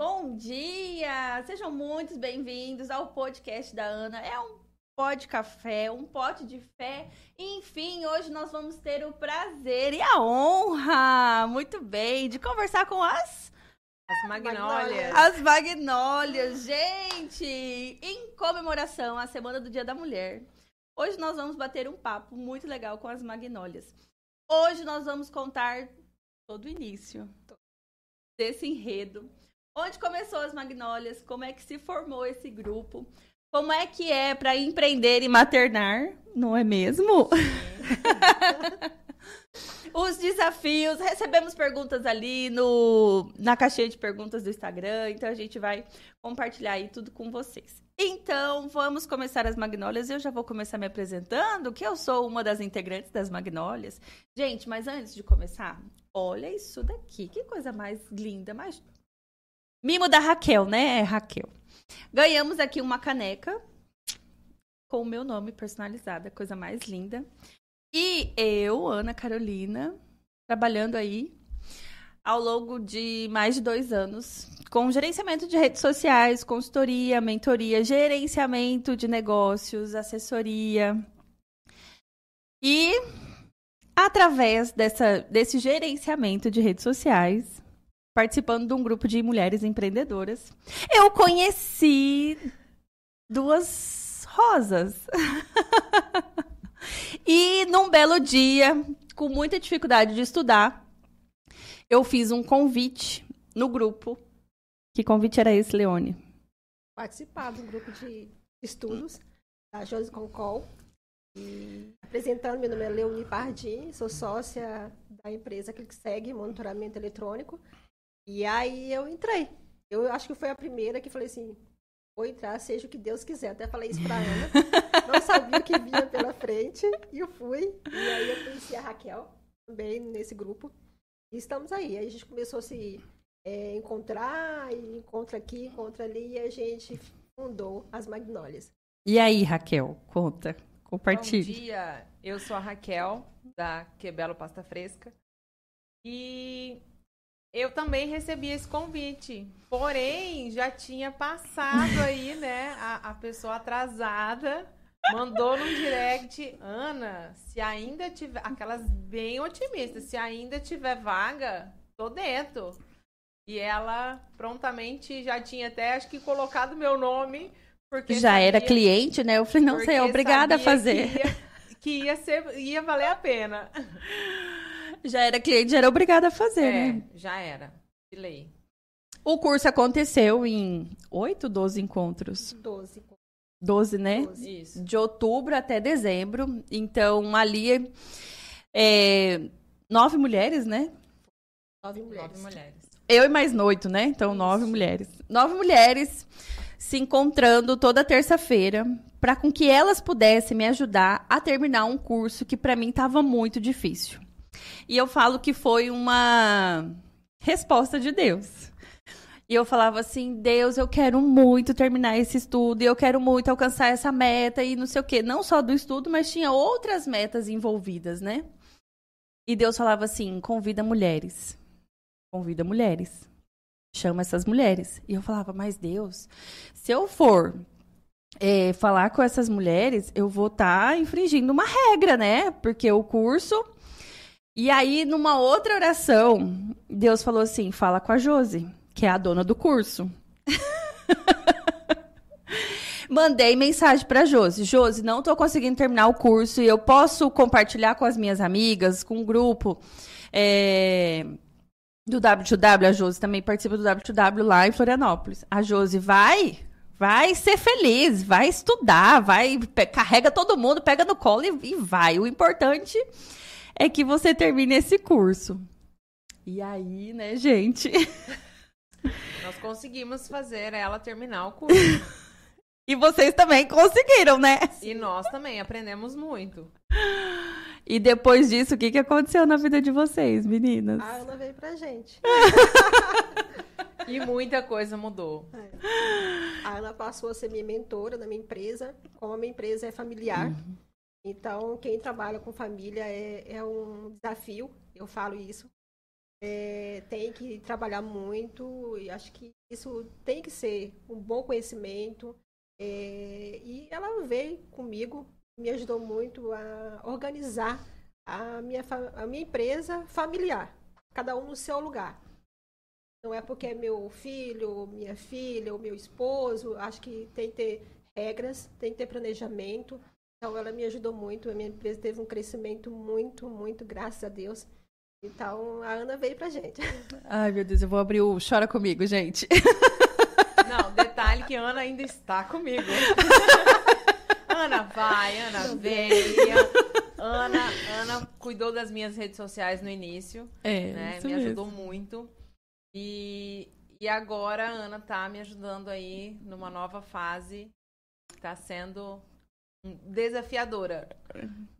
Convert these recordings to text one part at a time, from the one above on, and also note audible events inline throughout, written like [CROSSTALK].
Bom dia! Sejam muito bem-vindos ao podcast da Ana. É um pó de café, um pote de fé. Enfim, hoje nós vamos ter o prazer e a honra, muito bem, de conversar com as as magnólias. As magnólias, gente! Em comemoração à Semana do Dia da Mulher. Hoje nós vamos bater um papo muito legal com as magnólias. Hoje nós vamos contar todo o início desse enredo. Onde começou as magnólias? Como é que se formou esse grupo? Como é que é para empreender e maternar? Não é mesmo? [LAUGHS] Os desafios, recebemos perguntas ali no, na caixinha de perguntas do Instagram, então a gente vai compartilhar aí tudo com vocês. Então, vamos começar as Magnólias. Eu já vou começar me apresentando, que eu sou uma das integrantes das Magnólias. Gente, mas antes de começar, olha isso daqui. Que coisa mais linda, mais... Mimo da Raquel, né? É Raquel. Ganhamos aqui uma caneca com o meu nome personalizada, coisa mais linda. E eu, Ana Carolina, trabalhando aí ao longo de mais de dois anos com gerenciamento de redes sociais, consultoria, mentoria, gerenciamento de negócios, assessoria. E através dessa, desse gerenciamento de redes sociais, participando de um grupo de mulheres empreendedoras, eu conheci duas rosas. [LAUGHS] E num belo dia, com muita dificuldade de estudar, eu fiz um convite no grupo. Que convite era esse, Leone? Participar do grupo de estudos da Josi Concol. E apresentando, meu nome é Leone Pardim, sou sócia da empresa que segue monitoramento eletrônico. E aí eu entrei. Eu acho que foi a primeira que falei assim, vou entrar, seja o que Deus quiser. Até falei isso pra Ana. [LAUGHS] Não sabia o que vinha pela frente. E eu fui. E aí eu conheci a Raquel também nesse grupo. E estamos aí. Aí a gente começou a se é, encontrar, e encontra aqui, encontra ali, e a gente fundou as Magnólias. E aí, Raquel, conta, compartilhe. Bom dia, eu sou a Raquel, da Quebelo Pasta Fresca. E eu também recebi esse convite, porém já tinha passado aí, né? A, a pessoa atrasada mandou no direct, Ana, se ainda tiver, aquelas bem otimistas, se ainda tiver vaga, tô dentro. E ela prontamente já tinha até, acho que colocado meu nome, porque já sabia, era cliente, né? Eu falei, não sei, é obrigada a fazer. Que ia, que ia ser, ia valer a pena. Já era cliente, já era obrigada a fazer, é, né? Já era. De lei. O curso aconteceu em 8, 12 encontros? 12. 12, né? 12. Isso. De outubro até dezembro. Então, ali, é, nove mulheres, né? Nove mulheres. Nove mulheres. Eu e mais oito, né? Então, Isso. nove mulheres. Nove mulheres se encontrando toda terça-feira para com que elas pudessem me ajudar a terminar um curso que para mim estava muito difícil. E eu falo que foi uma resposta de Deus. E eu falava assim: Deus, eu quero muito terminar esse estudo, e eu quero muito alcançar essa meta, e não sei o quê. Não só do estudo, mas tinha outras metas envolvidas, né? E Deus falava assim: convida mulheres. Convida mulheres. Chama essas mulheres. E eu falava: mas Deus, se eu for é, falar com essas mulheres, eu vou estar tá infringindo uma regra, né? Porque o curso. E aí, numa outra oração, Deus falou assim: fala com a Josi que é a dona do curso. [LAUGHS] Mandei mensagem para Josi. Josi, não estou conseguindo terminar o curso e eu posso compartilhar com as minhas amigas, com o um grupo é, do WW. A Josi também participa do WW lá em Florianópolis. A Josi vai, vai ser feliz, vai estudar, vai carrega todo mundo, pega no colo e, e vai. O importante é que você termine esse curso. E aí, né, gente? [LAUGHS] Nós conseguimos fazer ela terminar o curso. [LAUGHS] e vocês também conseguiram, né? E nós também aprendemos muito. E depois disso, o que, que aconteceu na vida de vocês, meninas? A Ana veio pra gente. [LAUGHS] e muita coisa mudou. É. A Ana passou a ser minha mentora na minha empresa. Como a minha empresa é familiar, uhum. Então quem trabalha com família é, é um desafio. Eu falo isso. é, tem que trabalhar muito e acho que isso tem que ser um bom conhecimento. É, e ela veio comigo, me ajudou muito a organizar a minha, a minha empresa familiar, cada um no seu lugar. Não é porque é meu filho, minha filha, ou meu esposo, acho que tem que ter regras, tem que ter planejamento. Então ela me ajudou muito, a minha empresa teve um crescimento muito, muito, graças a Deus. Então, a Ana veio pra gente. [LAUGHS] Ai, meu Deus, eu vou abrir o Chora Comigo, gente. Não, detalhe que a Ana ainda está comigo. [LAUGHS] Ana vai, Ana veio. Ana, Ana cuidou das minhas redes sociais no início. É, né? Me ajudou muito. E, e agora a Ana tá me ajudando aí numa nova fase. Tá sendo desafiadora.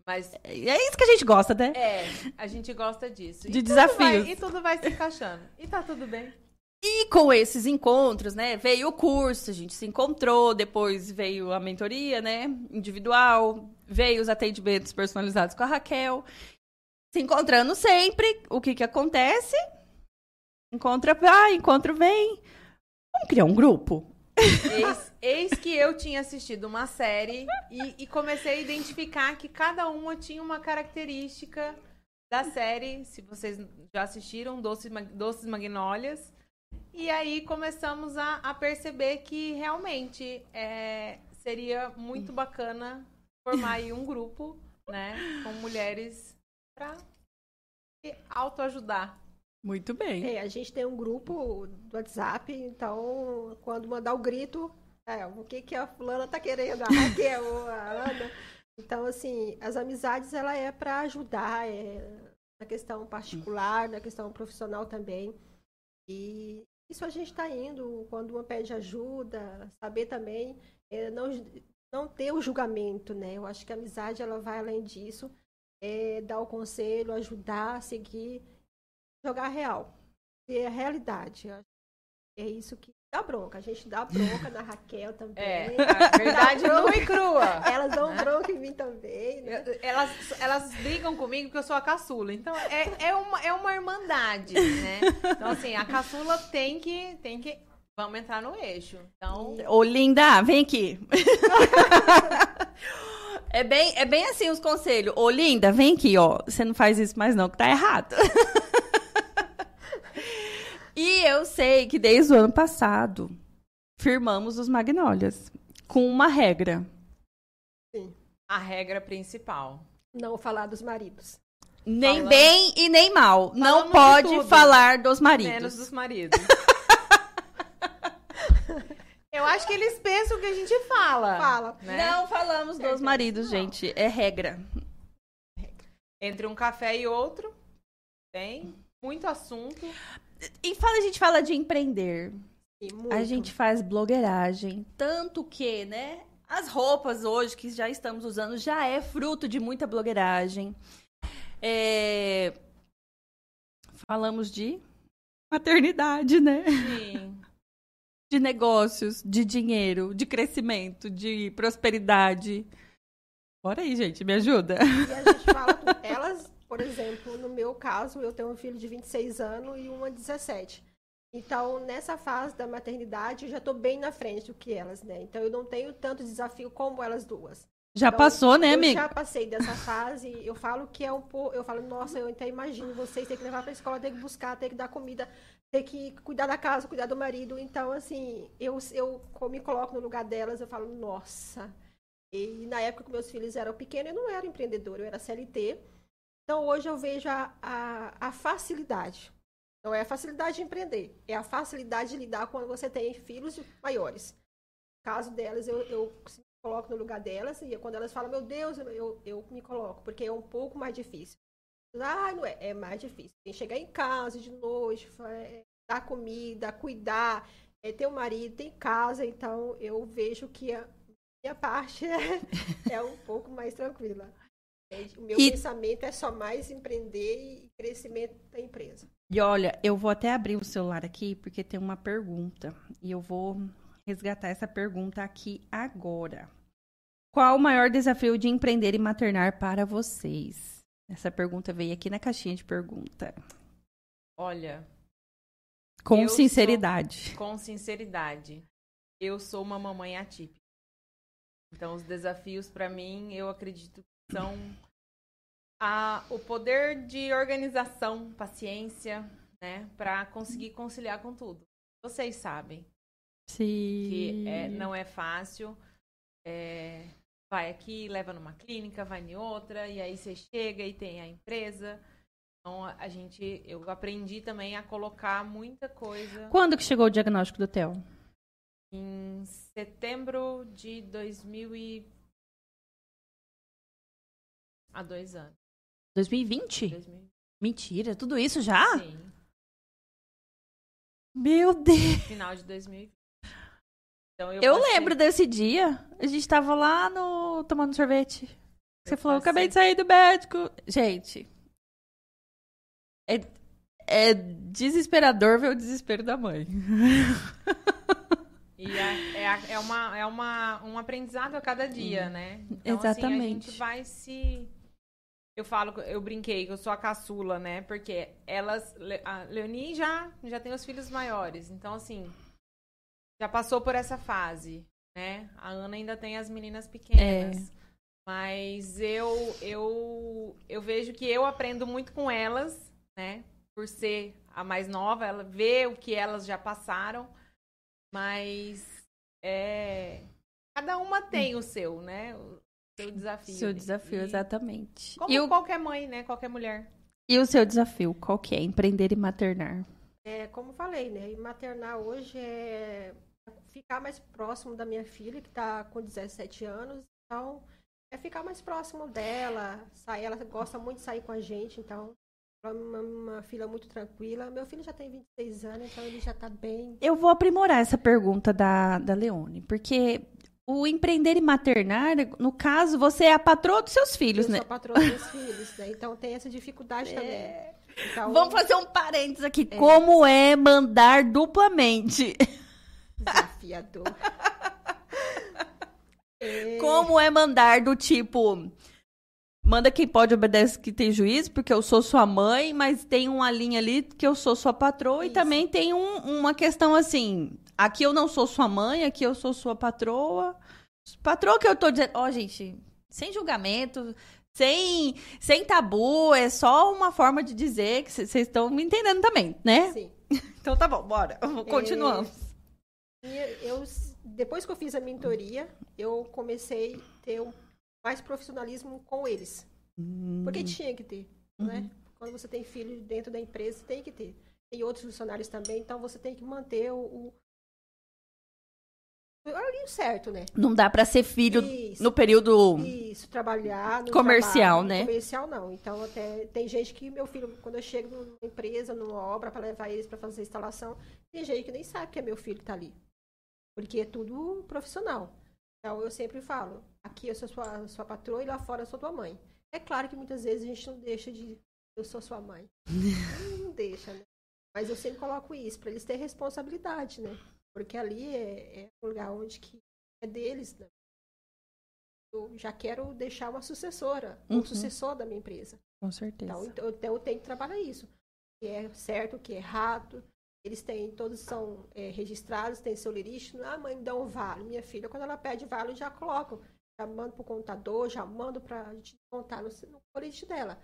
Mas é isso que a gente gosta, né? É, a gente gosta disso. De e desafios. Tudo vai, e tudo vai se encaixando. E tá tudo bem. E com esses encontros, né, veio o curso, a gente se encontrou, depois veio a mentoria, né, individual, veio os atendimentos personalizados com a Raquel. Se encontrando sempre, o que que acontece? Encontra vai, encontro vem. Vamos criar um grupo? Eis, eis, que eu tinha assistido uma série e, e, comecei a identificar que cada uma tinha uma característica da série. Se vocês já assistiram, Doces, Doces Magnólias. E aí começamos a, a perceber que realmente é, seria muito bacana formar aí um grupo, né, com mulheres para autoajudar. Muito bem. É, a gente tem um grupo do WhatsApp, então quando mandar o grito, é, o que, que a fulana tá querendo, a Raquel a Ana. Então, assim, as amizades, ela é para ajudar, é, na questão particular, na questão profissional também. E isso a gente está indo, quando uma pede ajuda, saber também, é, não, não ter o julgamento, né? Eu acho que a amizade, ela vai além disso, é, dar o conselho, ajudar, seguir jogar real. Ter a realidade. É isso que dá bronca. A gente dá bronca na Raquel também. É, [LAUGHS] a verdade nua e crua. Elas dão bronca em mim também. Né? Elas, elas brigam comigo porque eu sou a caçula. Então, é, é, uma, é uma irmandade, né? Então, assim, a caçula tem que, tem que... Vamos entrar no eixo. Então... Ô, linda, vem aqui. [LAUGHS] É bem, é bem assim os conselhos. Ô, linda, vem aqui, ó. Você não faz isso mais não, que tá errado. [LAUGHS] E eu sei que desde o ano passado firmamos os Magnólias com uma regra. Sim. A regra principal. Não falar dos maridos. Nem Falando... bem e nem mal. Falando não pode falar dos maridos. Menos dos maridos. [LAUGHS] Eu acho que eles pensam que a gente fala. Fala. Né? Não falamos dos maridos, não. gente. É regra. Entre um café e outro, tem muito assunto. E fala, a gente fala de empreender. A gente faz blogueiragem. Tanto que, né? As roupas hoje que já estamos usando já é fruto de muita blogueiragem. É... Falamos de maternidade, né? Sim. De negócios, de dinheiro, de crescimento, de prosperidade. Bora aí, gente, me ajuda. E a gente fala com elas por exemplo, no meu caso, eu tenho um filho de 26 anos e uma de 17. Então, nessa fase da maternidade, eu já estou bem na frente do que elas, né? Então, eu não tenho tanto desafio como elas duas. Já então, passou, né, amiga? Já passei dessa fase. Eu falo que é um pouco. Eu falo, nossa, eu até imagino vocês ter que levar para a escola, ter que buscar, ter que dar comida, ter que cuidar da casa, cuidar do marido. Então, assim, eu, eu me coloco no lugar delas, eu falo, nossa. E na época que meus filhos eram pequenos, eu não era empreendedora, eu era CLT. Então, hoje eu vejo a, a, a facilidade. Não é a facilidade de empreender, é a facilidade de lidar quando você tem filhos maiores. No caso delas, eu, eu me coloco no lugar delas e quando elas falam, meu Deus, eu, eu me coloco, porque é um pouco mais difícil. Ah, não é, é mais difícil. Tem que chegar em casa de noite, é, dar comida, cuidar, é, ter um marido, tem casa, então eu vejo que a minha parte [LAUGHS] é, é um pouco mais tranquila. O meu e... pensamento é só mais empreender e crescimento da empresa. E olha, eu vou até abrir o celular aqui porque tem uma pergunta e eu vou resgatar essa pergunta aqui agora. Qual o maior desafio de empreender e maternar para vocês? Essa pergunta veio aqui na caixinha de pergunta. Olha. Com sinceridade. Sou, com sinceridade. Eu sou uma mamãe atípica. Então, os desafios para mim, eu acredito são a, o poder de organização, paciência, né, para conseguir conciliar com tudo. Vocês sabem Sim. que é, não é fácil. É, vai aqui, leva numa clínica, vai em outra, e aí você chega e tem a empresa. Então, a gente, eu aprendi também a colocar muita coisa. Quando que chegou o diagnóstico do Theo? Em setembro de 2000 e... Há dois anos. 2020? 2000. Mentira, tudo isso já? Sim. Meu Deus. Final de 2020. Então, eu, Eu passei- lembro desse dia. A gente tava lá no tomando sorvete. Você Eu falou, acabei de passei- sair do médico. Gente. É, é desesperador ver o desespero da mãe. E é, é, é uma, é uma, um aprendizado a cada dia, né? Então, Assim, a Exatamente. gente vai se. Eu falo, eu brinquei que eu sou a caçula, né? Porque elas. A Leonie já, já tem os filhos maiores. Então, assim. Já passou por essa fase, né? A Ana ainda tem as meninas pequenas. Mas eu, eu, eu vejo que eu aprendo muito com elas, né? Por ser a mais nova, ela vê o que elas já passaram. Mas é, cada uma tem o seu, né? O seu desafio. Seu desafio, E- exatamente. Como E o, qualquer mãe, né? Qualquer mulher. e o seu desafio, qual que é? Empreender e maternar. É, como falei, né? E maternar hoje é ficar mais próximo da minha filha, que está com 17 anos. Então, é ficar mais próximo dela. Sair, ela gosta muito de sair com a gente, então. Ela é uma, uma filha muito tranquila. Meu filho já tem 26 anos, então ele já está bem. Eu vou aprimorar essa pergunta da, da Leone, porque o empreender e maternar, no caso, você é a patroa dos seus filhos, eu né? sou a patroa dos filhos, né? Então tem essa dificuldade também. Então, Vamos fazer um parênteses aqui. Como é mandar duplamente? desafiador. [LAUGHS] É, Como é mandar do tipo. Manda quem pode, obedece que tem juízo, porque eu sou sua mãe, mas tem uma linha ali que eu sou sua patroa, e Isso. também tem um- uma questão assim: aqui eu não sou sua mãe, aqui eu sou sua patroa. Patroa que eu tô dizendo. Ó, gente, sem julgamento, sem, sem tabu, é só uma forma de dizer que vocês estão me entendendo também, né? Sim. [LAUGHS] Então tá bom, bora. [LAUGHS] Continuamos. E eu, depois que eu fiz a mentoria, eu comecei a ter um, mais profissionalismo com eles. Porque tinha que ter, né? Quando você tem filho dentro da empresa, tem que ter. Tem outros funcionários também, então você tem que manter o horário certo, né? Não dá pra ser filho Isso. no período. Isso, trabalhar no Comercial, trabalho. né? Comercial não. Então até tem gente que meu filho, quando eu chego numa empresa, numa obra para levar eles para fazer instalação, tem gente que nem sabe que é meu filho que tá ali. Porque é tudo profissional. Então eu sempre falo, aqui eu sou sua, sua patroa e lá fora eu sou tua mãe. É claro que muitas vezes a gente não deixa de eu sou sua mãe. [LAUGHS] não deixa, né? Mas eu sempre coloco isso para eles terem responsabilidade, né? Porque ali é, é um lugar onde que é deles, né? Eu já quero deixar uma sucessora, Uhum. um sucessor da minha empresa. Com certeza. Então, então, então eu tenho que trabalhar isso. O que é certo, o que é errado. Eles têm, todos são é, registrados, têm seu lirismo. Ah, mãe, me dá um vale. Minha filha, quando ela pede vale, eu já coloco. Já mando para o contador, já mando para a gente contar no, no colete dela.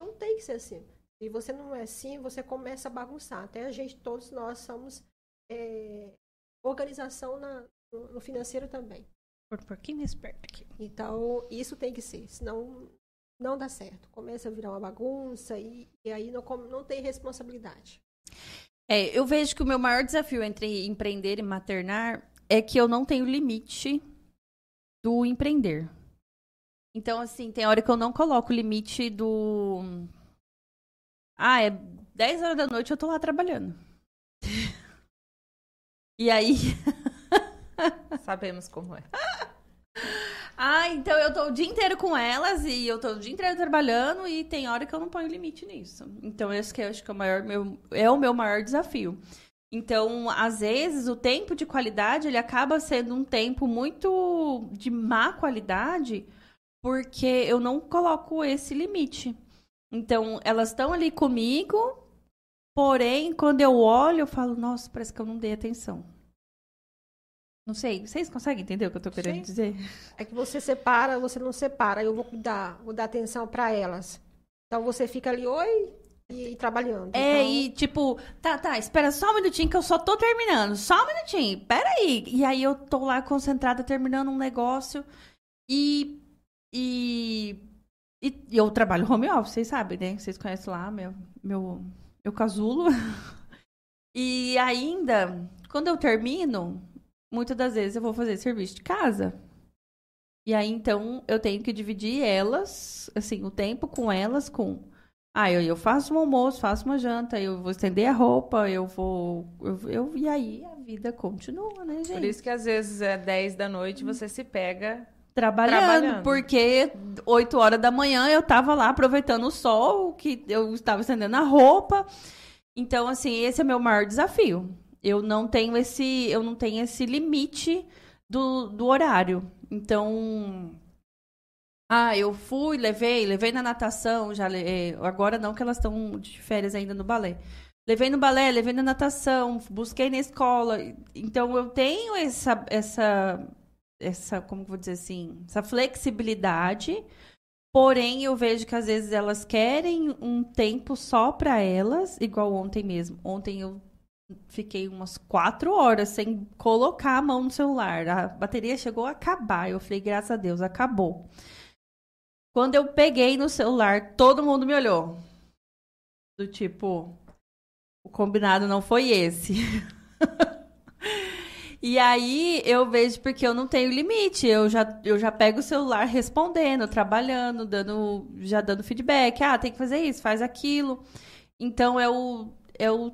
Não tem que ser assim. Se você não é assim, você começa a bagunçar. Até a gente, todos nós somos é, organização na, no, financeiro também. Por um pouquinho mais perto aqui. Então, isso tem que ser, senão não dá certo. Começa a virar uma bagunça e, e aí não, não tem responsabilidade. É, eu vejo que o meu maior desafio entre empreender e maternar é que eu não tenho limite do empreender. Então, assim, tem hora que eu não coloco o limite do. Ah, é 10 horas da noite eu tô lá trabalhando. [LAUGHS] E aí. [LAUGHS] Sabemos como é. [LAUGHS] Ah, então eu tô o dia inteiro com elas e eu tô o dia inteiro trabalhando e tem hora que eu não ponho limite nisso. Então, esse que eu acho que é o maior meu é o meu maior desafio. Então, às vezes o tempo de qualidade, ele acaba sendo um tempo muito de má qualidade, porque eu não coloco esse limite. Então, elas estão ali comigo, Porém, quando eu olho, eu falo, nossa, parece que eu não dei atenção. Não sei, vocês conseguem entender o que eu tô querendo Sim. dizer? É que você separa, você não separa. Eu vou cuidar, vou dar atenção para elas. Então você fica ali, oi, e, trabalhando. É, Então, e tipo, tá, tá, espera só um minutinho que eu só tô terminando. Só um minutinho, peraí. E aí eu tô lá concentrada terminando um negócio e. E. E eu trabalho home office, vocês sabem, né? Vocês conhecem lá meu, meu, meu casulo. [LAUGHS] E ainda, quando eu termino, muitas das vezes eu vou fazer serviço de casa. E aí, então, eu tenho que dividir elas, assim, o tempo com elas, com. Ah, eu, eu faço um almoço, faço uma janta, eu vou estender a roupa, eu vou. Eu, eu- e aí a vida continua, né, gente? Por isso que às vezes é 10 da noite você se pega. Trabalhando, trabalhando. porque 8 horas da manhã eu tava lá aproveitando o sol, que eu estava estendendo a roupa. Então, assim, esse é meu maior desafio. Eu não tenho esse, eu não tenho esse limite do, do horário. Então, ah, eu fui, levei, levei na natação, já eh, agora não que elas estão de férias ainda no balé. Levei no balé, levei na natação, busquei na escola. Então eu tenho essa essa essa, como vou dizer assim, essa flexibilidade. Porém, eu vejo que às vezes elas querem um tempo só para elas, igual ontem mesmo. Ontem eu fiquei umas quatro horas sem colocar a mão no celular. A bateria chegou a acabar. Eu falei, graças a Deus, acabou. Quando eu peguei no celular, todo mundo me olhou. Do tipo, o combinado não foi esse. [LAUGHS] E aí eu vejo porque eu não tenho limite. Eu já, eu já pego o celular respondendo, trabalhando, dando, já dando feedback. Ah, tem que fazer isso, faz aquilo. Então é o, é o,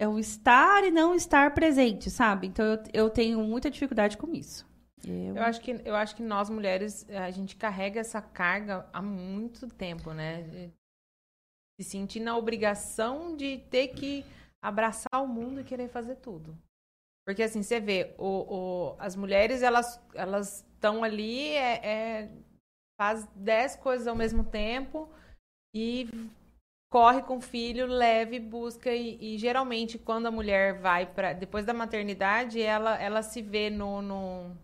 é o estar e não estar presente, sabe? Então eu, eu tenho muita dificuldade com isso. Eu- Eu acho que, eu acho que nós mulheres, a gente carrega essa carga há muito tempo, né? Se sentir na obrigação de ter que abraçar o mundo e querer fazer tudo. Porque assim, você vê, o, o- as mulheres, elas estão ali, é, é- faz dez coisas ao mesmo tempo e corre com o filho, leve, busca e, e geralmente quando a mulher vai para depois da maternidade, ela ela se vê no, no,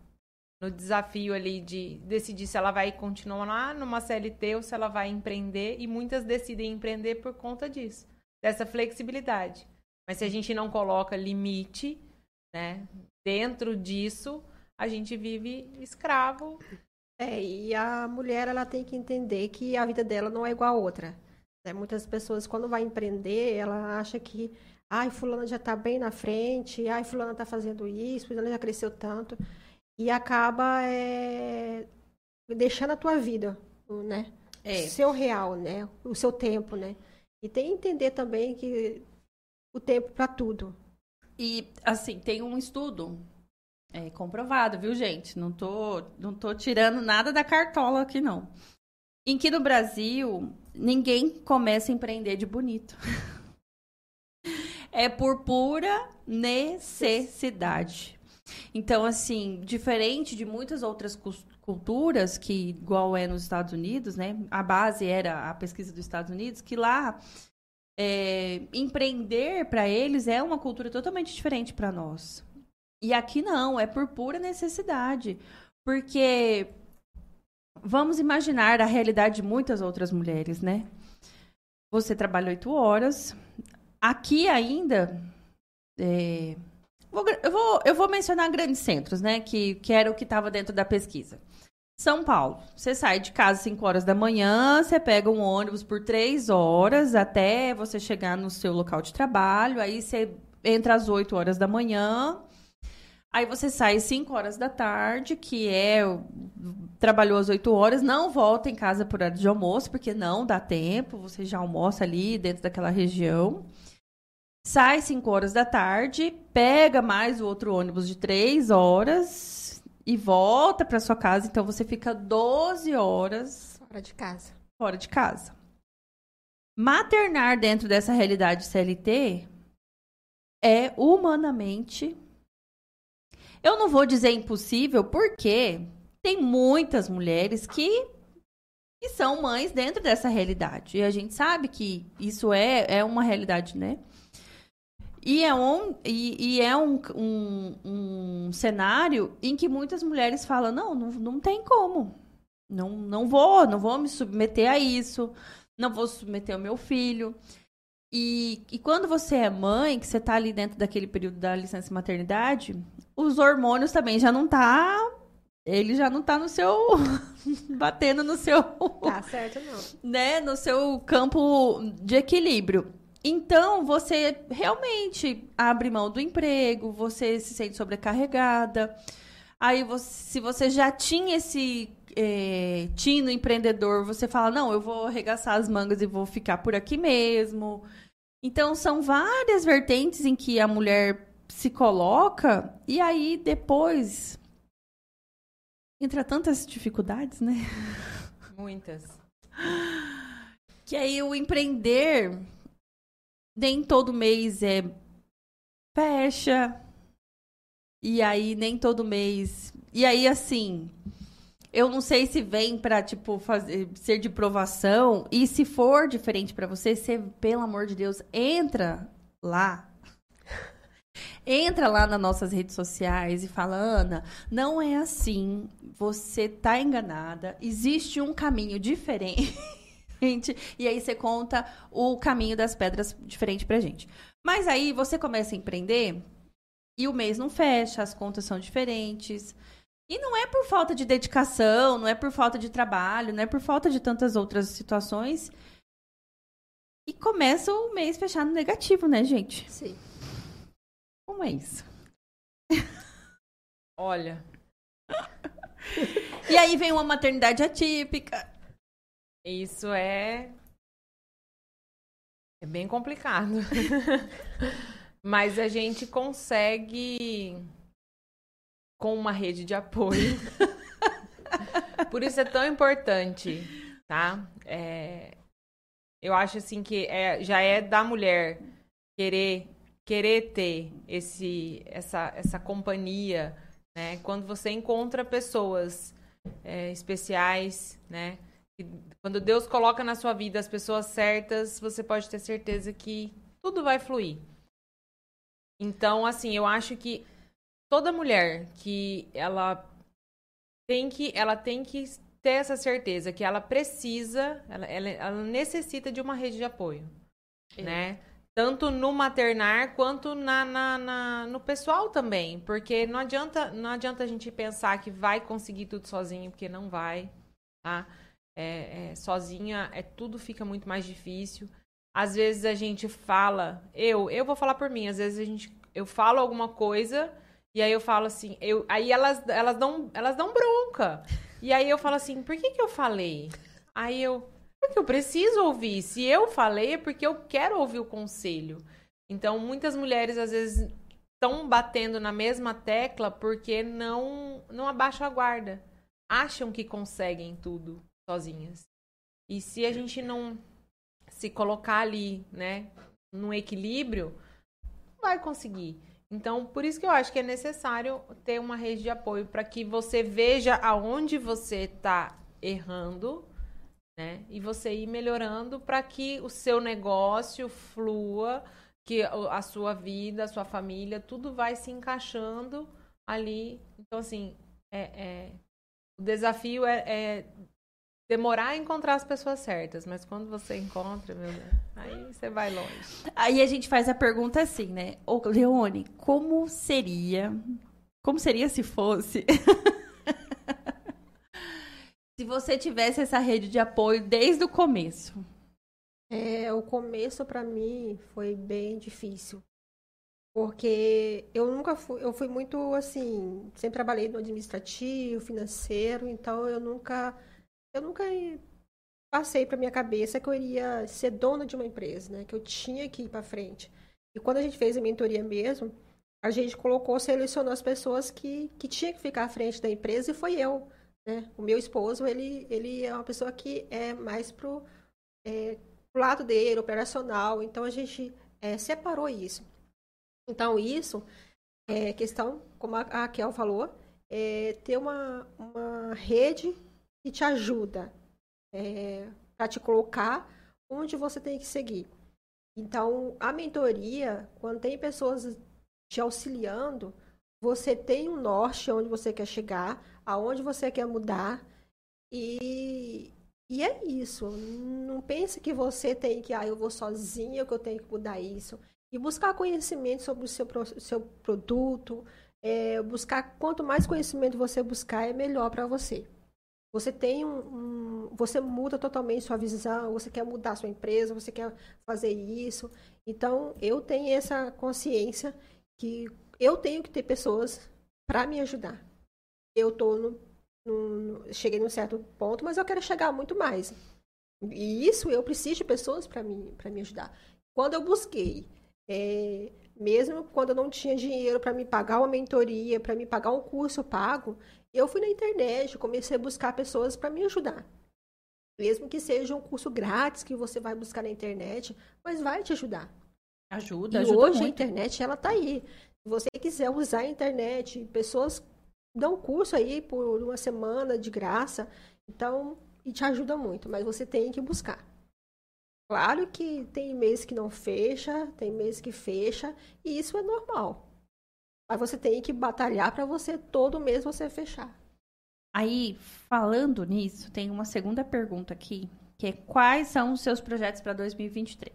no desafio ali de decidir se ela vai continuar numa CLT ou se ela vai empreender e muitas decidem empreender por conta disso, dessa flexibilidade. Mas se a gente não coloca limite, né, dentro disso, a gente vive escravo. É, e a mulher ela tem que entender que a vida dela não é igual a outra. né? Muitas pessoas, quando vai empreender, ela acha que, ai, fulana já está bem na frente, ai, fulana está fazendo isso, fulana já cresceu tanto, e acaba é, deixando a tua vida, né? É. O seu real, né? O seu tempo, né? E tem que entender também que o tempo para tudo. E, assim, tem um estudo é, comprovado, viu, gente? Não tô, não tô tirando nada da cartola aqui, não. Em que no Brasil, ninguém começa a empreender de bonito. [LAUGHS] É por pura necessidade. Então, assim, diferente de muitas outras culturas, que igual é nos Estados Unidos, né? A base era a pesquisa dos Estados Unidos, que lá é, empreender para eles é uma cultura totalmente diferente para nós. E aqui não, é por pura necessidade. Porque vamos imaginar a realidade de muitas outras mulheres, né? Você trabalha oito horas. Aqui ainda. é, vou eu, vou, eu vou mencionar grandes centros, né? Que, que era o que estava dentro da pesquisa. São Paulo. Você sai de casa às 5 horas da manhã, você pega um ônibus por 3 horas até você chegar no seu local de trabalho. Aí você entra às 8 horas da manhã. Aí você sai às 5 horas da tarde, que é. Trabalhou às 8 horas, não volta em casa por hora de almoço, porque não dá tempo, você já almoça ali dentro daquela região. Sai 5 horas da tarde, pega mais o outro ônibus de 3 horas e volta para sua casa. Então você fica 12 horas Fora de casa. fora de casa. Maternar dentro dessa realidade CLT é humanamente. Eu não vou dizer impossível, porque tem muitas mulheres que, que são mães dentro dessa realidade. E a gente sabe que isso é, é uma realidade, né? E é um, e, e é um, um, um cenário em que muitas mulheres falam: não, não, não tem como. Não, não vou, não vou me submeter a isso. Não vou submeter o meu filho. E, e quando você é mãe, que você tá ali dentro daquele período da licença maternidade, os hormônios também já não tá. Ele já não tá no seu. [LAUGHS] batendo no seu. Tá certo, não. né? No seu campo de equilíbrio. Então, você realmente abre mão do emprego, você se sente sobrecarregada. Aí, você, se você já tinha esse é, tino empreendedor, você fala: não, eu vou arregaçar as mangas e vou ficar por aqui mesmo. Então, são várias vertentes em que a mulher se coloca, e aí depois. Entra tantas dificuldades, né? Muitas. Que aí o empreender nem todo mês é fecha. E aí nem todo mês. E aí assim, eu não sei se vem pra, tipo, fazer, ser de provação. E se for diferente pra você, você, pelo amor de Deus, entra lá. [LAUGHS] Entra lá nas nossas redes sociais e fala, Ana, não é assim. Você tá enganada. Existe um caminho diferente. [LAUGHS] E aí você conta o caminho das pedras diferente pra gente. Mas aí você começa a empreender e o mês não fecha, as contas são diferentes. E não é por falta de dedicação, não é por falta de trabalho, não é por falta de tantas outras situações. E começa o mês fechado negativo, né, gente? Sim. Como é isso? Olha, [LAUGHS] E aí vem uma maternidade atípica. Isso é. É bem complicado. [LAUGHS] Mas a gente consegue com uma rede de apoio. [LAUGHS] Por isso é tão importante, tá? É, eu acho assim que é, já é da mulher querer querer ter esse essa essa companhia, né? Quando você encontra pessoas é, especiais, né? Quando Deus coloca na sua vida as pessoas certas, você pode ter certeza que tudo vai fluir. Então, assim, eu acho que toda mulher que ela tem que ela tem que ter essa certeza que ela precisa, ela, ela, ela necessita de uma rede de apoio, É. né? Tanto no maternar quanto na, na, na- no pessoal também, porque não adianta não adianta a gente pensar que vai conseguir tudo sozinho, porque não vai, tá? É, é, sozinha é tudo fica muito mais difícil. Às vezes a gente fala, eu eu vou falar por mim, às vezes a gente eu falo alguma coisa e aí eu falo assim, eu, aí elas, elas, dão, elas dão bronca. E aí eu falo assim, por que, que eu falei? Aí eu, porque eu preciso ouvir. Se eu falei, é porque eu quero ouvir o conselho. Então, muitas mulheres, às vezes, estão batendo na mesma tecla porque não, não abaixam a guarda. Acham que conseguem tudo sozinhas. E se a gente não se colocar ali, né, num equilíbrio, não vai conseguir. Então, por isso que eu acho que é necessário ter uma rede de apoio para que você veja aonde você está errando, né? E você ir melhorando para que o seu negócio flua, que a sua vida, a sua família, tudo vai se encaixando ali. Então, assim, é, é- o desafio é, é demorar a encontrar as pessoas certas, mas quando você encontra, meu Deus, aí você vai longe. Aí a gente faz a pergunta assim, né? Ô, Leone, como seria. Como seria se fosse. [LAUGHS] se você tivesse essa rede de apoio desde o começo? É, o começo para mim foi bem difícil. Porque eu nunca fui, eu fui muito assim, sempre trabalhei no administrativo, financeiro, então eu nunca eu nunca passei para minha cabeça que eu iria ser dona de uma empresa, né? Que eu tinha que ir para frente. E quando a gente fez a mentoria mesmo, a gente colocou, selecionou as pessoas que que tinha que ficar à frente da empresa e foi eu, né? O meu esposo, ele ele é uma pessoa que é mais pro é, pro lado dele, operacional. Então a gente é, separou isso. Então isso é questão, como a a Raquel falou, é ter uma, uma rede que te ajuda para te colocar onde você tem que seguir. Então, a mentoria, quando tem pessoas te auxiliando, você tem um norte onde você quer chegar, aonde você quer mudar. E, e é isso. Não pense que você tem que, ah, eu vou sozinha, que eu tenho que mudar isso. E buscar conhecimento sobre o seu, seu produto, é, buscar quanto mais conhecimento você buscar, é melhor para você. Você tem um, um, você muda totalmente sua visão, você quer mudar sua empresa, você quer fazer isso. Então, eu tenho essa consciência que eu tenho que ter pessoas para me ajudar. Eu tô no, no, cheguei num certo ponto, mas eu quero chegar muito mais. E isso eu preciso de pessoas para me para me ajudar. Quando eu busquei é, mesmo quando eu não tinha dinheiro para me pagar uma mentoria, para me pagar um curso pago, eu fui na internet, comecei a buscar pessoas para me ajudar. Mesmo que seja um curso grátis que você vai buscar na internet, mas vai te ajudar. Ajuda, e ajuda hoje muito. a internet ela tá aí. Se você quiser usar a internet, pessoas dão curso aí por uma semana de graça, então e te ajuda muito, mas você tem que buscar. Claro que tem mês que não fecha, tem mês que fecha, e isso é normal. Mas você tem que batalhar para você todo mês você fechar. Aí, falando nisso, tem uma segunda pergunta aqui, que é quais são os seus projetos para 2023?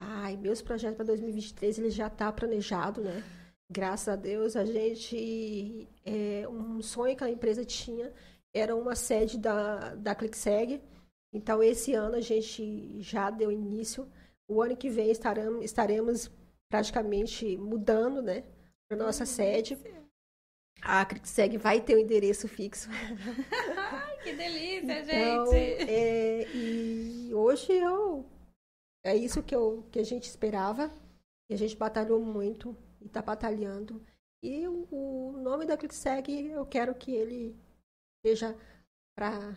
Ai, meus projetos para 2023 ele já está planejado, né? Graças a Deus, a gente é, um sonho que a empresa tinha era uma sede da da ClickSeg. Então esse ano a gente já deu início. O ano que vem estaremos, estaremos praticamente mudando, né, para nossa sede. A ClickSeg vai ter o um endereço fixo. Ai, que delícia, então, gente! É, e hoje eu é isso que, eu, que a gente esperava. E a gente batalhou muito e está batalhando. E o, o, nome da ClickSeg, eu quero que ele seja para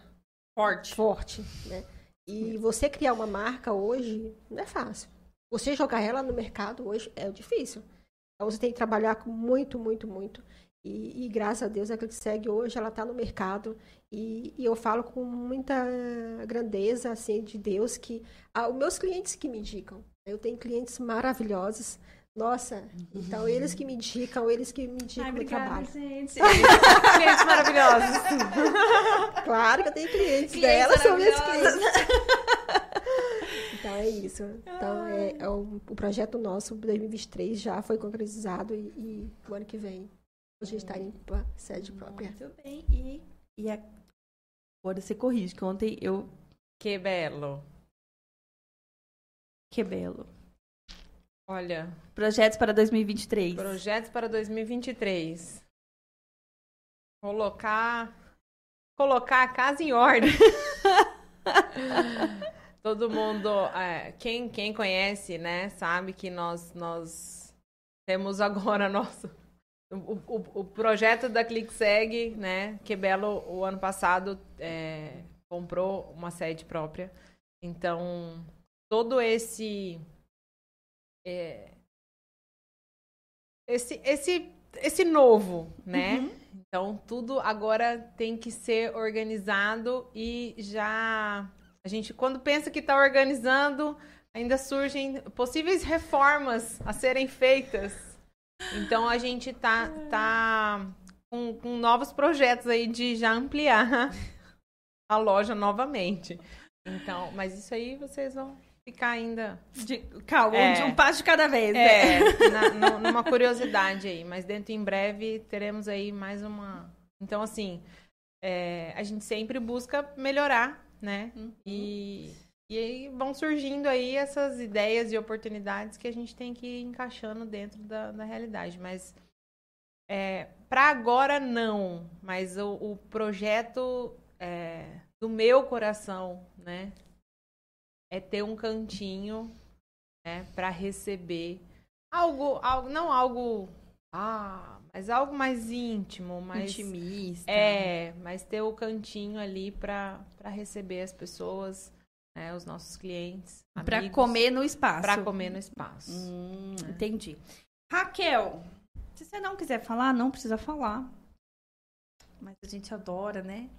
forte. Forte, né? E você criar uma marca hoje não é fácil. Você jogar ela no mercado hoje é difícil. Então você tem que trabalhar muito, muito, muito. E, e graças a Deus a ClickSeg hoje ela está no mercado e, e, eu falo com muita grandeza assim de Deus que ah, os meus clientes que me indicam. Eu tenho clientes maravilhosos. Nossa, então eles que me indicam, eles que me indicam Ai, obrigada, trabalho. Gente. [LAUGHS] clientes maravilhosos. Claro que eu tenho clientes, Clientes dela são maravilhosos. clientes. [LAUGHS] Então é isso. Então é, é o, o projeto nosso 2023 já foi concretizado e, e o ano que vem a gente está para sede própria. Muito bem. E, e a... agora você corrige, que ontem eu. Que belo. Que belo. Olha, Projetos para 2023. projetos para 2023. Colocar colocar a casa em ordem. [LAUGHS] Todo mundo, é, quem, quem conhece, né, sabe que nós, nós temos agora [LAUGHS] nosso o, o, o projeto da ClickSeg, né, que Belo o ano passado é, comprou uma sede própria. Então, todo esse é, esse esse esse novo, né? Uhum. Então, tudo agora tem que ser organizado e já a gente, quando pensa que está organizando, ainda surgem possíveis reformas a serem feitas. Então, a gente tá, tá com, com novos projetos aí de já ampliar [LAUGHS] a loja novamente. Então, mas isso aí vocês vão ficar ainda. De, calma, É. de um passo de cada vez. né? É, na- nu- numa curiosidade aí. Mas dentro em breve teremos aí mais uma. Então, assim, é, a gente sempre busca melhorar, né? Uhum. E, e aí vão surgindo aí essas ideias e oportunidades que a gente tem que ir encaixando dentro da, da realidade. Mas é, para agora não, mas o, o projeto é, do meu coração, né? É ter um cantinho, né? Para receber algo, algo, não algo, ah, mas algo mais íntimo, mais Intimista. é, mas ter o cantinho ali para receber as pessoas, né, os nossos clientes, amigos, comer no espaço. pra comer no espaço. Hum, entendi. Raquel, se você não quiser falar, não precisa falar. Mas a gente adora, né?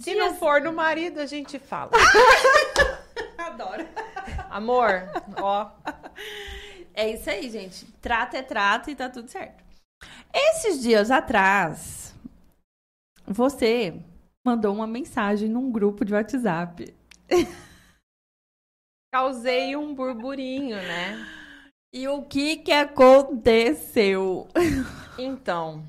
Se não for no marido, a gente fala. [LAUGHS] Adoro. Amor, ó. [LAUGHS] É isso aí, gente. Trato é trato e tá tudo certo. Esses dias atrás, você mandou uma mensagem num grupo de WhatsApp. [LAUGHS] Causei um burburinho, né? E o que que aconteceu? [LAUGHS] Então,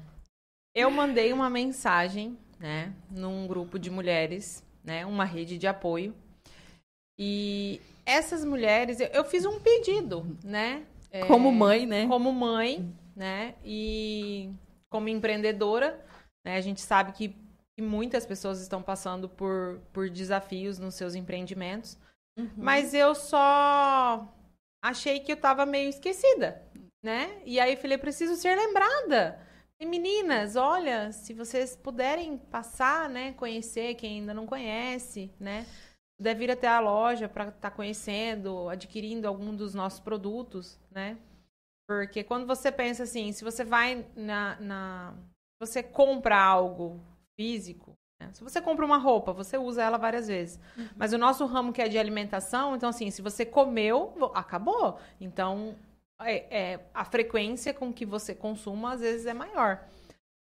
eu mandei uma mensagem, né, num grupo de mulheres, né, uma rede de apoio. E essas mulheres, eu, eu fiz um pedido, né? é, Como mãe, né? Como mãe, né? E como empreendedora, né? A gente sabe que, que muitas pessoas estão passando por, por desafios nos seus empreendimentos. Mas eu só achei que eu tava meio esquecida, né? E aí eu falei, preciso ser lembrada. E meninas, olha, se vocês puderem passar, né, conhecer quem ainda não conhece, né? Puder vir até a loja para estar conhecendo, adquirindo algum dos nossos produtos, né? Porque quando você pensa assim, se você vai na. na você compra algo físico, né? se você compra uma roupa, você usa ela várias vezes. Mas o nosso ramo que é de alimentação, então assim, se você comeu, acabou. Então, é, é, a frequência com que você consuma às vezes é maior.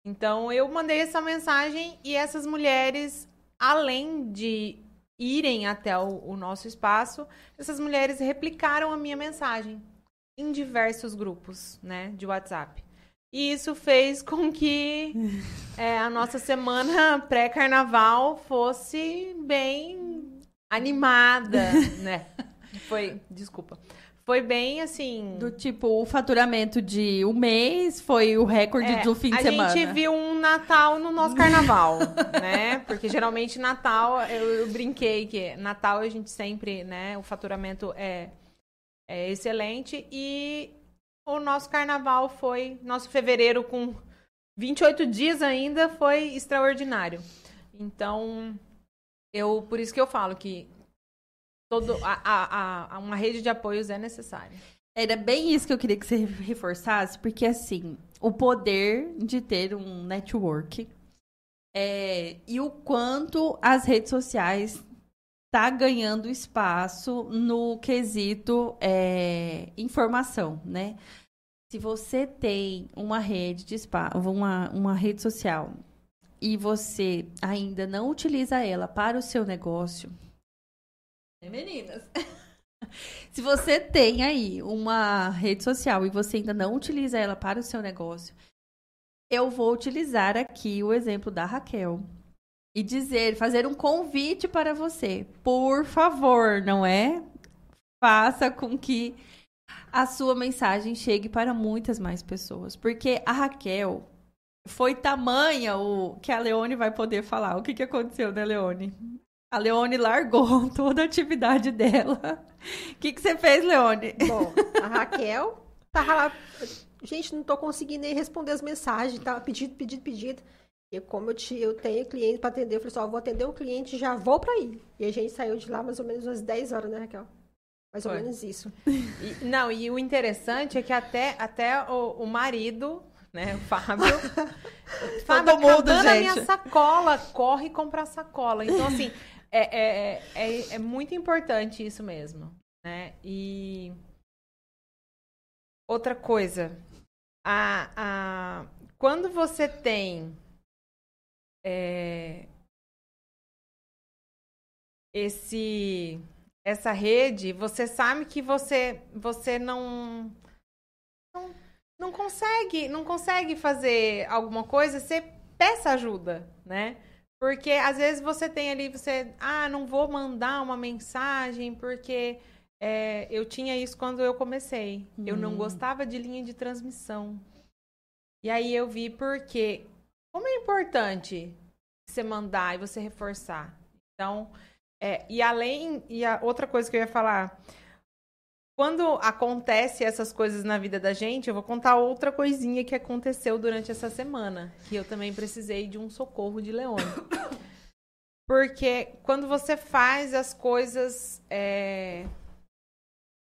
Então, eu mandei essa mensagem e essas mulheres, além de irem até o, o nosso espaço, essas mulheres replicaram a minha mensagem em diversos grupos, né, de WhatsApp. E isso fez com que [LAUGHS] é, a nossa semana pré-carnaval fosse bem animada, [LAUGHS] né? Foi, desculpa. Foi bem assim. Do tipo, o faturamento de um mês foi o recorde É, do fim de a semana. gente viu um Natal no nosso carnaval, [LAUGHS] né? Porque geralmente Natal, eu, eu brinquei que Natal a gente sempre, né? O faturamento é, é excelente e o nosso carnaval foi, nosso fevereiro com 28 dias ainda foi extraordinário. Então, eu por isso que eu falo que todo a, a, a- uma rede de apoios é necessária. Era bem isso que eu queria que você reforçasse, porque assim, o poder de ter um network é, e o quanto as redes sociais tá ganhando espaço no quesito é, informação, né? Se você tem uma rede de spa, uma, uma rede social e você ainda não utiliza ela para o seu negócio, meninas? [LAUGHS] Se você tem aí uma rede social e você ainda não utiliza ela para o seu negócio, eu vou utilizar aqui o exemplo da Raquel e dizer, fazer um convite para você. Por favor, não é? Faça com que a sua mensagem chegue para muitas mais pessoas, porque a Raquel foi tamanha o que a Leone vai poder falar. O que, que aconteceu, né, Leone? A Leone largou [LAUGHS] toda a atividade dela. O que, que você fez, Leone? Bom, a Raquel tava lá. Gente, não tô conseguindo nem responder as mensagens. Tava pedido, pedido, pedido. E como eu, te, eu tenho cliente para atender, eu falei só, vou atender um cliente e já vou para aí. E a gente saiu de lá mais ou menos umas 10 horas, né, Raquel? Mais ou Foi. menos isso. E- não, e o interessante é que até, até o, o marido, né, o Fábio. [LAUGHS] Fábio, Todo mundo, acabando a gente. minha sacola, corre comprar sacola. Então, assim, é, é, é, é muito importante isso mesmo, né? E outra coisa, a, a, quando você tem é, esse essa rede, você sabe que você você não não, não consegue não consegue fazer alguma coisa, você peça ajuda, né? Porque às vezes você tem ali, você, ah, não vou mandar uma mensagem porque é, eu tinha isso quando eu comecei. Eu não Hum. gostava de linha de transmissão. E aí eu vi porque como é importante você mandar e você reforçar. Então, é, e além, e a outra coisa que eu ia falar, quando acontece essas coisas na vida da gente, eu vou contar outra coisinha que aconteceu durante essa semana, que eu também precisei de um socorro de Leone. [COUGHS] Porque quando você faz as coisas é,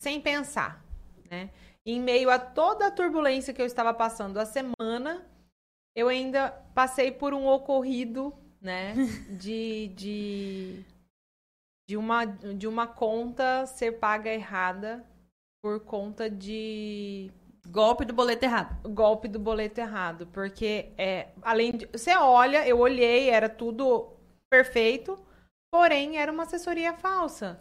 sem pensar, né? Em meio a toda a turbulência que eu estava passando a semana, eu ainda passei por um ocorrido, né? [LAUGHS] De, de de uma, de uma conta ser paga errada por conta de Golpe do boleto errado. golpe do boleto errado. Porque, é, além de. Você olha, eu olhei, era tudo perfeito, porém era uma assessoria falsa.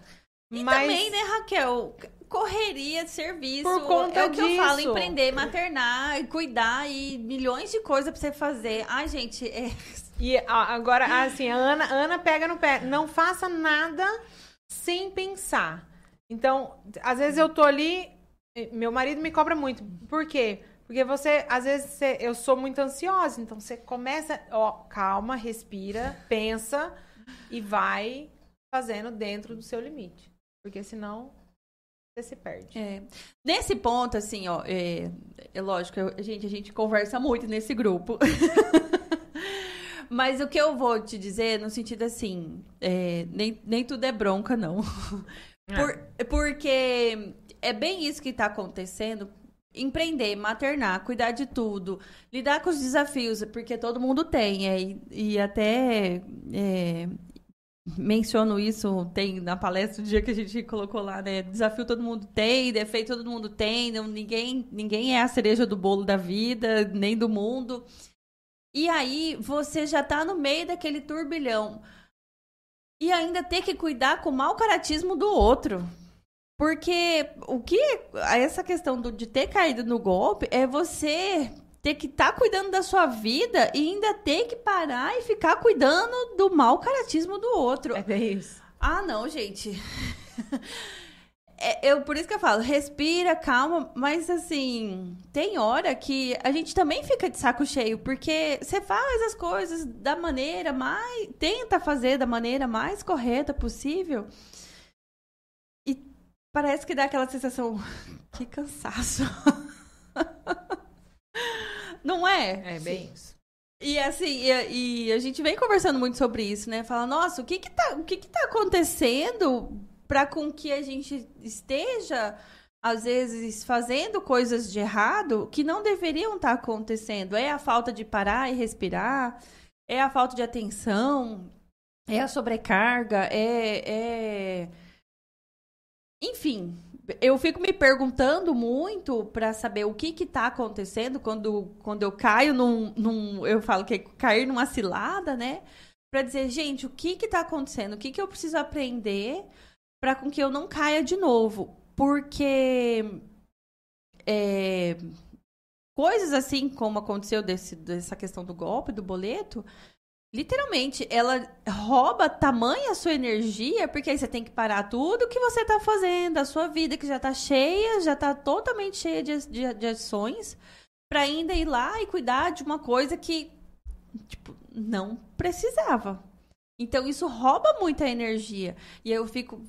E Mas também, né, Raquel? Correria de serviço. Por conta é o que eu falo, disso. empreender, maternar, cuidar e milhões de coisas pra você fazer. Ai, gente, é... [LAUGHS] E agora, assim, a Ana, a Ana pega no pé. Não faça nada sem pensar. Então, às vezes eu tô ali, meu marido me cobra muito. Por quê? Porque você, às vezes, você- eu sou muito ansiosa. Então, você começa, ó, calma, respira, pensa e vai fazendo dentro do seu limite. Porque senão, você se perde. É. Nesse ponto, assim, ó, é, é lógico, eu- gente, a gente conversa muito nesse grupo. [LAUGHS] Mas o que eu vou te dizer, no sentido assim, é, nem, nem tudo é bronca, não. Por- porque é bem isso que tá acontecendo. Empreender, maternar, cuidar de tudo, lidar com os desafios, porque todo mundo tem. é, e, e até é, menciono isso, tem na palestra o dia que a gente colocou lá, né? Desafio todo mundo tem, defeito todo mundo tem, não, ninguém, ninguém é a cereja do bolo da vida, nem do mundo. E aí você já tá no meio daquele turbilhão. E ainda ter que cuidar com o mau caratismo do outro. Porque o que essa questão do- de ter caído no golpe é você ter que estar cuidando da sua vida e ainda ter que parar e ficar cuidando do mau caratismo do outro. É bem isso. Ah, não, gente. [LAUGHS] É, eu, por isso que eu falo, respira, calma, mas assim, tem hora que a gente também fica de saco cheio, porque você faz as coisas da maneira mais. tenta fazer da maneira mais correta possível. E parece que dá aquela sensação. [LAUGHS] Que cansaço. [LAUGHS] Não é? É bem isso. E assim, e, e a gente vem conversando muito sobre isso, né? Fala, nossa, o que que tá, o que que tá acontecendo para com que a gente esteja às vezes fazendo coisas de errado que não deveriam estar acontecendo? É a falta de parar e respirar? É a falta de atenção? É a sobrecarga? É, é... enfim, eu fico me perguntando muito para saber o que que tá acontecendo quando, quando eu caio num, num eu falo que é cair numa cilada, né? Para dizer, gente, o que que tá acontecendo? O que que eu preciso aprender para com que eu não caia de novo? Porque é, coisas assim como aconteceu desse, dessa questão do golpe, do boleto, literalmente ela rouba tamanha a sua energia, porque aí você tem que parar tudo que você tá fazendo, a sua vida que já tá cheia, já tá totalmente cheia de, de, de ações, para ainda ir lá e cuidar de uma coisa que, tipo, não precisava. Então isso rouba muita energia. E eu fico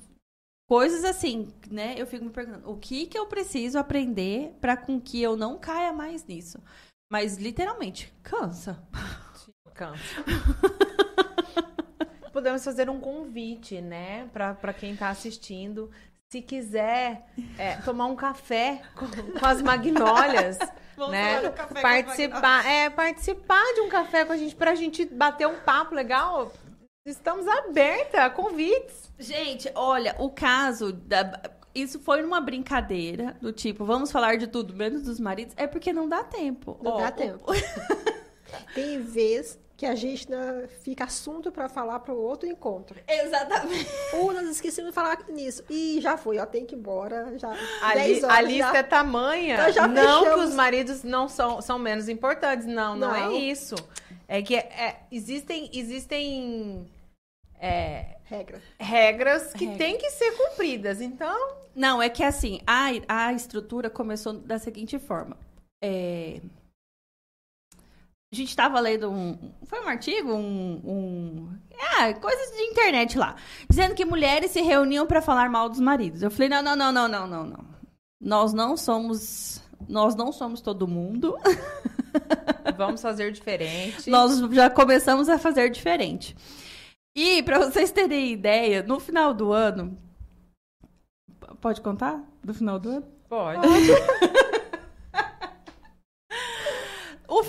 coisas assim, né? Eu fico me perguntando, o que que eu preciso aprender para com que eu não caia mais nisso? Mas literalmente cansa. Cansa. [LAUGHS] Podemos fazer um convite, né, para quem está assistindo. Se quiser é, tomar um café com, com as magnólias, [LAUGHS] né? Participar, é, participar de um café com a gente, pra gente bater um papo legal. Estamos abertas a convites. Gente, olha, o caso da. Isso foi numa brincadeira, do tipo, vamos falar de tudo, menos dos maridos, é porque não dá tempo. Não Ó, dá o- tempo. [LAUGHS] Tem vez que a gente né, fica assunto para falar para o outro encontro. Exatamente. Ou [LAUGHS] nós esquecemos de falar nisso. E já foi, ó, tem que ir embora. Já, A, 10 li- horas a lista já. é tamanha. Então já não que os maridos não são, são menos importantes. Não, não, é Não. isso. É que é- existem, existem é, Regra. regras que Regra. têm que ser cumpridas. Então, Não, é que assim, a, a estrutura começou da seguinte forma. É, A gente estava lendo um. Foi um artigo? Um. um... Ah, coisas de internet lá. Dizendo que mulheres se reuniam para falar mal dos maridos. Eu falei, não, não, não, não, não, não, não. Nós não somos. Nós não somos todo mundo. [LAUGHS] vamos fazer diferente. Nós já começamos a fazer diferente. E, para vocês terem ideia, no final do ano. Pode contar? Do final do ano? Pode. O [LAUGHS]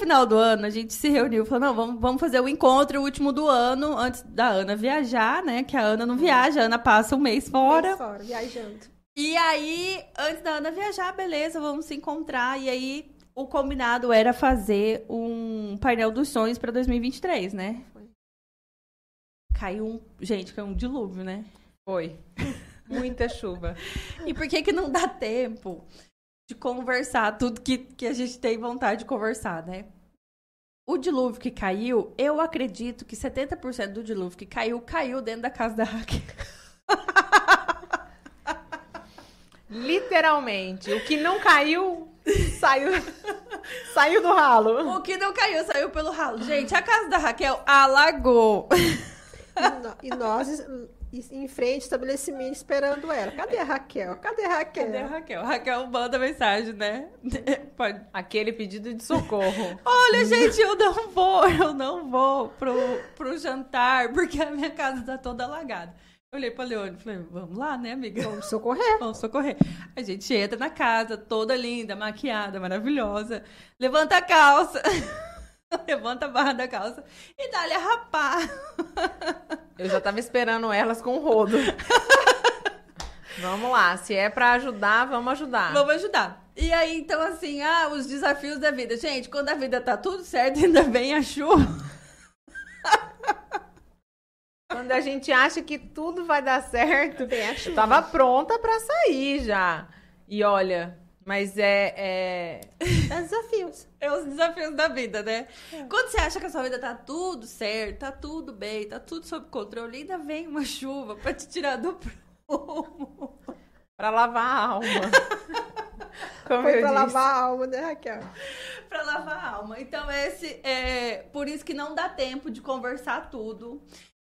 final do ano, a gente se reuniu, falou, não, vamos, vamos fazer o encontro, o último do ano, antes da Ana viajar, né? Que a Ana não viaja, a Ana passa um mês fora. Mês fora, viajando. E aí, antes da Ana viajar, beleza, vamos se encontrar. E aí, o combinado era fazer um painel dos sonhos para 2023, né? Foi. Caiu um. Gente, caiu um dilúvio, né? Foi. [LAUGHS] Muita chuva. E por que que não dá tempo de conversar tudo que, que a gente tem vontade de conversar, né? O dilúvio que caiu, eu acredito que 70% do dilúvio que caiu, caiu dentro da casa da Raquel. [LAUGHS] Literalmente. O que não caiu, saiu, saiu do ralo. O que não caiu, saiu pelo ralo. Gente, a casa da Raquel alagou. E, no- e nós em frente ao estabelecimento esperando ela. Cadê a Raquel? Cadê a Raquel? Cadê a Raquel? A Raquel manda mensagem, né? [LAUGHS] Pode. Aquele pedido de socorro. [LAUGHS] Olha, gente, eu não vou, eu não vou pro, pro jantar, porque a minha casa tá toda alagada. Eu olhei pra Leone e falei, vamos lá, né, amiga? Vamos socorrer. Vamos socorrer. A gente entra na casa, toda linda, maquiada, maravilhosa. Levanta a calça. [LAUGHS] [LAUGHS] Levanta a barra da calça e dá-lhe a rapar. [LAUGHS] Eu já tava esperando elas com o rodo. [LAUGHS] Vamos lá, se é pra ajudar, vamos ajudar. Vamos ajudar. E aí, então, assim, ah, os desafios da vida. Gente, quando a vida tá tudo certo, ainda vem a chuva. Quando a gente acha que tudo vai dar certo, a eu chuva. tava pronta pra sair já. E olha, mas é, é... É desafios. É os desafios da vida, né? Quando você acha que a sua vida tá tudo certo, tá tudo bem, tá tudo sob controle, ainda vem uma chuva pra te tirar do prumo. pra lavar a alma. [LAUGHS] Como Foi eu pra disse. lavar a alma, né, Raquel? pra lavar a alma. Então, esse é por isso que não dá tempo de conversar tudo.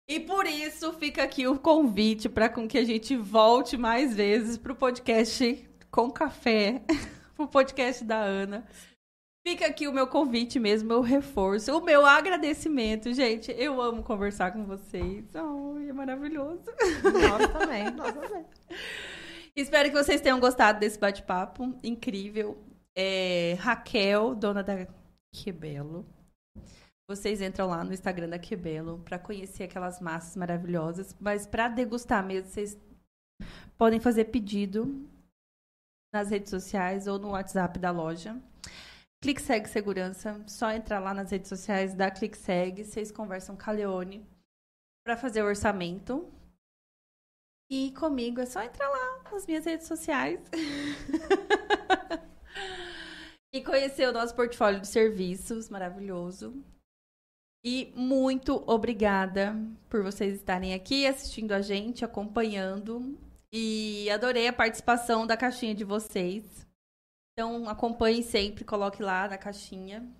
E por isso fica aqui o convite para com que a gente volte mais vezes pro podcast com café, [LAUGHS] pro podcast da Ana. Fica aqui o meu convite mesmo, meu reforço, o meu agradecimento, gente. Eu amo conversar com vocês. Oh, é maravilhoso. Nós também. Nós ver. Espero que vocês tenham gostado desse bate-papo incrível. É, Raquel, dona da Quebelo. Vocês entram lá no Instagram da Quebelo para conhecer aquelas massas maravilhosas. Mas para degustar mesmo, vocês podem fazer pedido nas redes sociais ou no WhatsApp da loja. Clique Segue Segurança. Só entrar lá nas redes sociais da Clique Segue. Vocês conversam com a Leone para fazer o orçamento. E comigo é só entrar lá nas minhas redes sociais. [LAUGHS] e conhecer o nosso portfólio de serviços maravilhoso. E muito obrigada por vocês estarem aqui assistindo a gente, acompanhando. E adorei a participação da caixinha de vocês. Então acompanhem sempre, coloque lá na caixinha.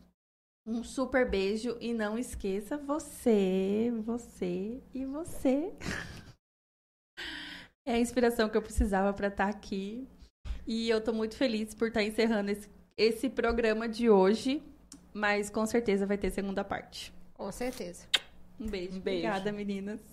Um super beijo e não esqueça você, você e você. [LAUGHS] É a inspiração que eu precisava para estar aqui. E eu tô muito feliz por estar encerrando esse, esse programa de hoje. Mas com certeza vai ter segunda parte. Com certeza. Um beijo. Um beijo. Obrigada, meninas.